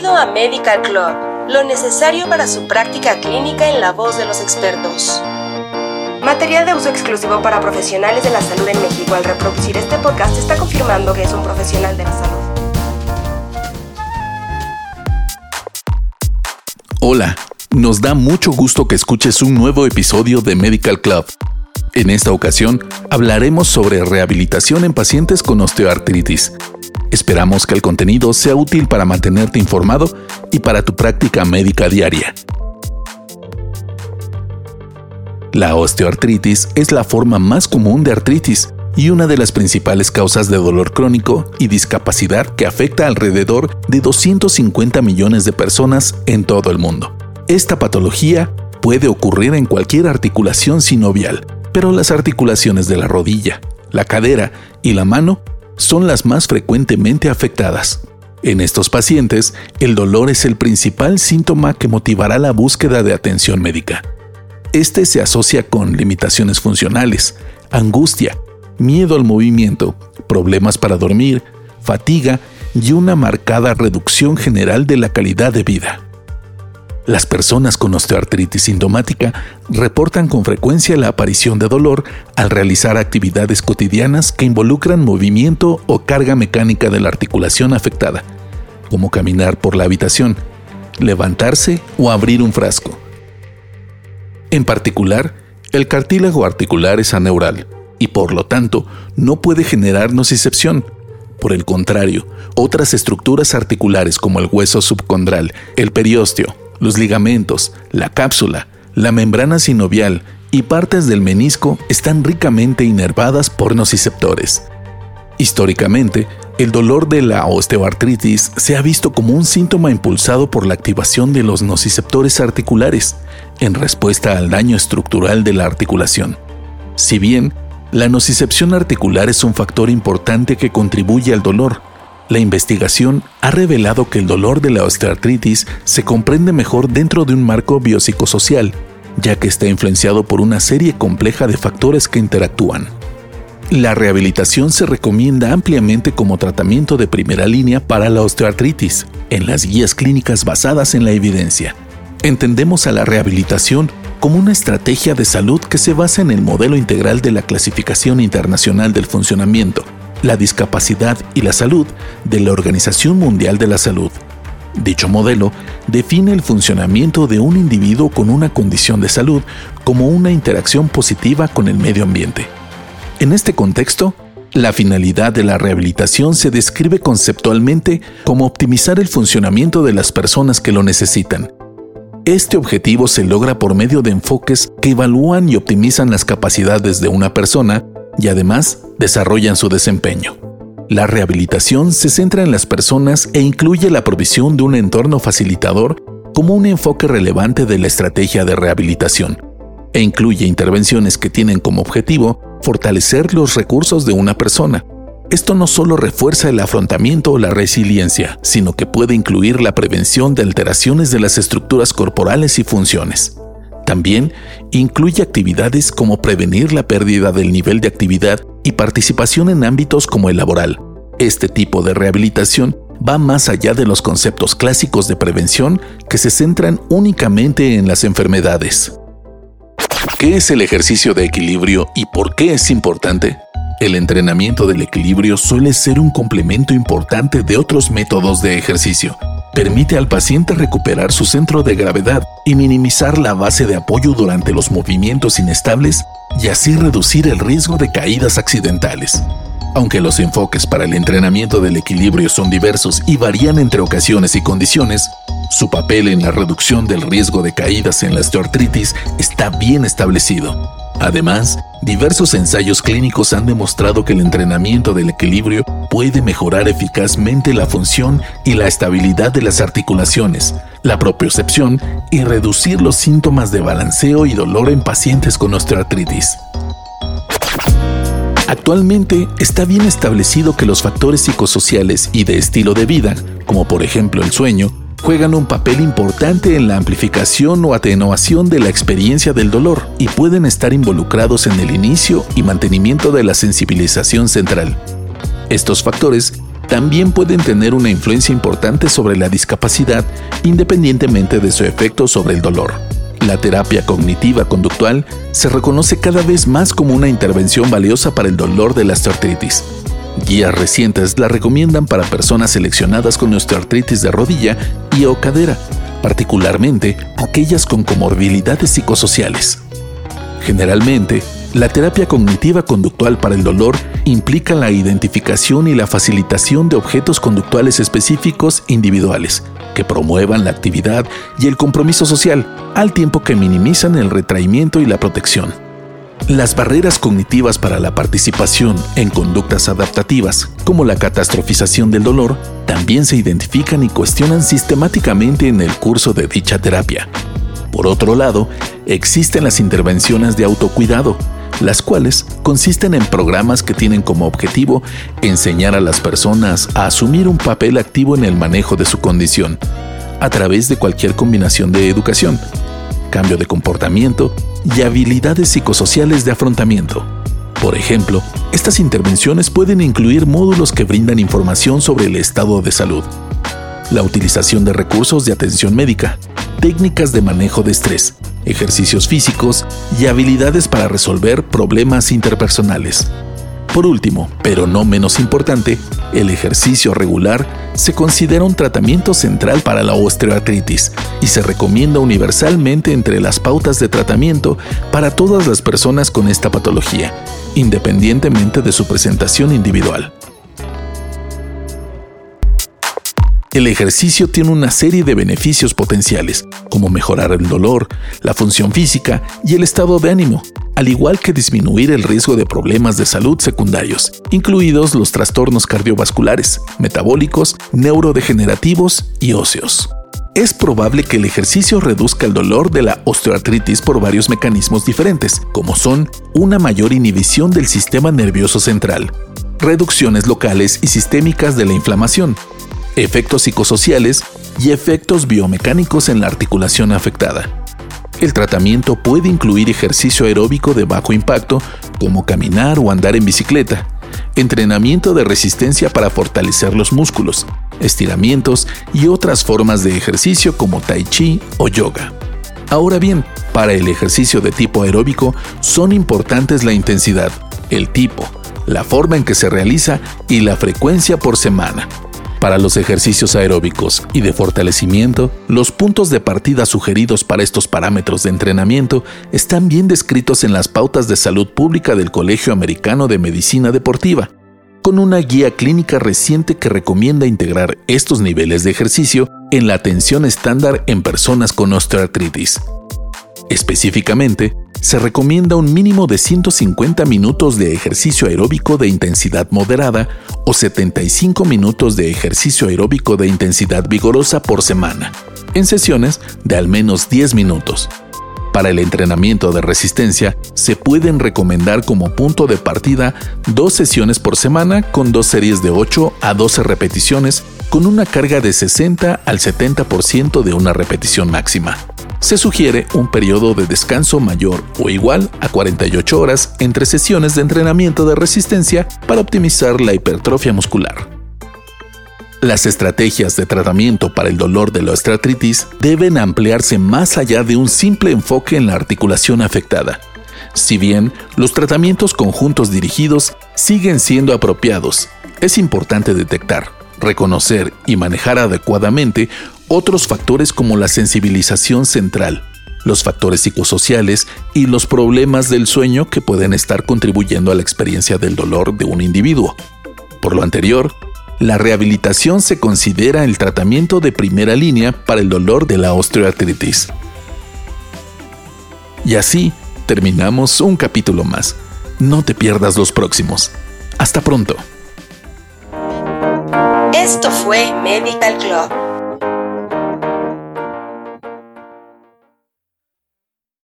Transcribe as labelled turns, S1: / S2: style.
S1: Bienvenido a Medical Club, lo necesario para su práctica clínica en la voz de los expertos. Material de uso exclusivo para profesionales de la salud en México. Al reproducir este podcast está confirmando que es un profesional de la salud.
S2: Hola, nos da mucho gusto que escuches un nuevo episodio de Medical Club. En esta ocasión hablaremos sobre rehabilitación en pacientes con osteoartritis Esperamos que el contenido sea útil para mantenerte informado y para tu práctica médica diaria. La osteoartritis es la forma más común de artritis y una de las principales causas de dolor crónico y discapacidad que afecta alrededor de 250 millones de personas en todo el mundo. Esta patología puede ocurrir en cualquier articulación sinovial, pero las articulaciones de la rodilla, la cadera y la mano son las más frecuentemente afectadas. En estos pacientes, el dolor es el principal síntoma que motivará la búsqueda de atención médica. Este se asocia con limitaciones funcionales, angustia, miedo al movimiento, problemas para dormir, fatiga y una marcada reducción general de la calidad de vida. Las personas con osteoartritis sintomática reportan con frecuencia la aparición de dolor al realizar actividades cotidianas que involucran movimiento o carga mecánica de la articulación afectada, como caminar por la habitación, levantarse o abrir un frasco. En particular, el cartílago articular es aneural y por lo tanto no puede generar nocicepción. Por el contrario, otras estructuras articulares como el hueso subcondral, el periósteo, los ligamentos, la cápsula, la membrana sinovial y partes del menisco están ricamente inervadas por nociceptores. Históricamente, el dolor de la osteoartritis se ha visto como un síntoma impulsado por la activación de los nociceptores articulares en respuesta al daño estructural de la articulación. Si bien, la nocicepción articular es un factor importante que contribuye al dolor, la investigación ha revelado que el dolor de la osteoartritis se comprende mejor dentro de un marco biopsicosocial, ya que está influenciado por una serie compleja de factores que interactúan. La rehabilitación se recomienda ampliamente como tratamiento de primera línea para la osteoartritis, en las guías clínicas basadas en la evidencia. Entendemos a la rehabilitación como una estrategia de salud que se basa en el modelo integral de la Clasificación Internacional del Funcionamiento, la discapacidad y la salud de la Organización Mundial de la Salud. Dicho modelo define el funcionamiento de un individuo con una condición de salud como una interacción positiva con el medio ambiente. En este contexto, la finalidad de la rehabilitación se describe conceptualmente como optimizar el funcionamiento de las personas que lo necesitan. Este objetivo se logra por medio de enfoques que evalúan y optimizan las capacidades de una persona y además desarrollan su desempeño. La rehabilitación se centra en las personas e incluye la provisión de un entorno facilitador como un enfoque relevante de la estrategia de rehabilitación, e incluye intervenciones que tienen como objetivo fortalecer los recursos de una persona. Esto no solo refuerza el afrontamiento o la resiliencia, sino que puede incluir la prevención de alteraciones de las estructuras corporales y funciones. También incluye actividades como prevenir la pérdida del nivel de actividad y participación en ámbitos como el laboral. Este tipo de rehabilitación va más allá de los conceptos clásicos de prevención que se centran únicamente en las enfermedades. ¿Qué es el ejercicio de equilibrio y por qué es importante? El entrenamiento del equilibrio suele ser un complemento importante de otros métodos de ejercicio, permite al paciente recuperar su centro de gravedad y minimizar la base de apoyo durante los movimientos inestables y así reducir el riesgo de caídas accidentales. Aunque los enfoques para el entrenamiento del equilibrio son diversos y varían entre ocasiones y condiciones, su papel en la reducción del riesgo de caídas en la osteoartritis está bien establecido. Además, diversos ensayos clínicos han demostrado que el entrenamiento del equilibrio puede mejorar eficazmente la función y la estabilidad de las articulaciones, la propiocepción y reducir los síntomas de balanceo y dolor en pacientes con osteoartritis. Actualmente está bien establecido que los factores psicosociales y de estilo de vida, como por ejemplo el sueño, juegan un papel importante en la amplificación o atenuación de la experiencia del dolor y pueden estar involucrados en el inicio y mantenimiento de la sensibilización central. Estos factores también pueden tener una influencia importante sobre la discapacidad independientemente de su efecto sobre el dolor. La terapia cognitiva conductual se reconoce cada vez más como una intervención valiosa para el dolor de la osteoartritis. Guías recientes la recomiendan para personas seleccionadas con osteoartritis de rodilla y o cadera, particularmente aquellas con comorbilidades psicosociales. Generalmente, la terapia cognitiva conductual para el dolor implica la identificación y la facilitación de objetos conductuales específicos individuales que promuevan la actividad y el compromiso social, al tiempo que minimizan el retraimiento y la protección. Las barreras cognitivas para la participación en conductas adaptativas, como la catastrofización del dolor, también se identifican y cuestionan sistemáticamente en el curso de dicha terapia. Por otro lado, existen las intervenciones de autocuidado, las cuales consisten en programas que tienen como objetivo enseñar a las personas a asumir un papel activo en el manejo de su condición, a través de cualquier combinación de educación, cambio de comportamiento y habilidades psicosociales de afrontamiento. Por ejemplo, estas intervenciones pueden incluir módulos que brindan información sobre el estado de salud, la utilización de recursos de atención médica, técnicas de manejo de estrés, ejercicios físicos y habilidades para resolver problemas interpersonales. Por último, pero no menos importante, el ejercicio regular se considera un tratamiento central para la osteoartritis y se recomienda universalmente entre las pautas de tratamiento para todas las personas con esta patología, independientemente de su presentación individual. El ejercicio tiene una serie de beneficios potenciales, como mejorar el dolor, la función física y el estado de ánimo, al igual que disminuir el riesgo de problemas de salud secundarios, incluidos los trastornos cardiovasculares, metabólicos, neurodegenerativos y óseos. Es probable que el ejercicio reduzca el dolor de la osteoartritis por varios mecanismos diferentes, como son una mayor inhibición del sistema nervioso central, reducciones locales y sistémicas de la inflamación, efectos psicosociales y efectos biomecánicos en la articulación afectada. El tratamiento puede incluir ejercicio aeróbico de bajo impacto, como caminar o andar en bicicleta, entrenamiento de resistencia para fortalecer los músculos, estiramientos y otras formas de ejercicio como tai chi o yoga. Ahora bien, para el ejercicio de tipo aeróbico son importantes la intensidad, el tipo, la forma en que se realiza y la frecuencia por semana. Para los ejercicios aeróbicos y de fortalecimiento, los puntos de partida sugeridos para estos parámetros de entrenamiento están bien descritos en las pautas de salud pública del Colegio Americano de Medicina Deportiva, con una guía clínica reciente que recomienda integrar estos niveles de ejercicio en la atención estándar en personas con osteoartritis. Específicamente, se recomienda un mínimo de 150 minutos de ejercicio aeróbico de intensidad moderada o 75 minutos de ejercicio aeróbico de intensidad vigorosa por semana, en sesiones de al menos 10 minutos. Para el entrenamiento de resistencia, se pueden recomendar como punto de partida dos sesiones por semana con dos series de 8 a 12 repeticiones con una carga de 60 al 70% de una repetición máxima se sugiere un periodo de descanso mayor o igual a 48 horas entre sesiones de entrenamiento de resistencia para optimizar la hipertrofia muscular. Las estrategias de tratamiento para el dolor de la osteoartritis deben ampliarse más allá de un simple enfoque en la articulación afectada. Si bien los tratamientos conjuntos dirigidos siguen siendo apropiados, es importante detectar, reconocer y manejar adecuadamente otros factores como la sensibilización central, los factores psicosociales y los problemas del sueño que pueden estar contribuyendo a la experiencia del dolor de un individuo. Por lo anterior, la rehabilitación se considera el tratamiento de primera línea para el dolor de la osteoartritis. Y así terminamos un capítulo más. No te pierdas los próximos. Hasta pronto.
S1: Esto fue Medical Club